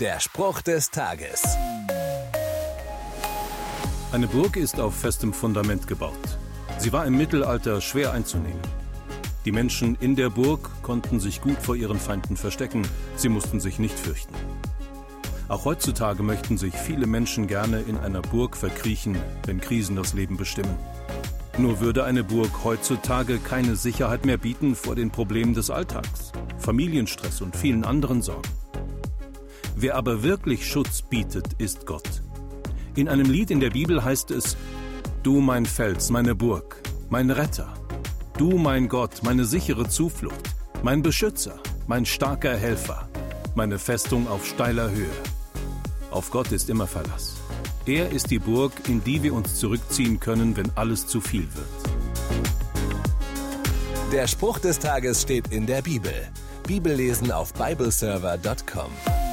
Der Spruch des Tages. Eine Burg ist auf festem Fundament gebaut. Sie war im Mittelalter schwer einzunehmen. Die Menschen in der Burg konnten sich gut vor ihren Feinden verstecken, sie mussten sich nicht fürchten. Auch heutzutage möchten sich viele Menschen gerne in einer Burg verkriechen, wenn Krisen das Leben bestimmen. Nur würde eine Burg heutzutage keine Sicherheit mehr bieten vor den Problemen des Alltags, Familienstress und vielen anderen Sorgen. Wer aber wirklich Schutz bietet, ist Gott. In einem Lied in der Bibel heißt es, Du mein Fels, meine Burg, mein Retter, du mein Gott, meine sichere Zuflucht, mein Beschützer, mein starker Helfer, meine Festung auf steiler Höhe. Auf Gott ist immer Verlass. Er ist die Burg, in die wir uns zurückziehen können, wenn alles zu viel wird. Der Spruch des Tages steht in der Bibel. Bibellesen auf bibleserver.com.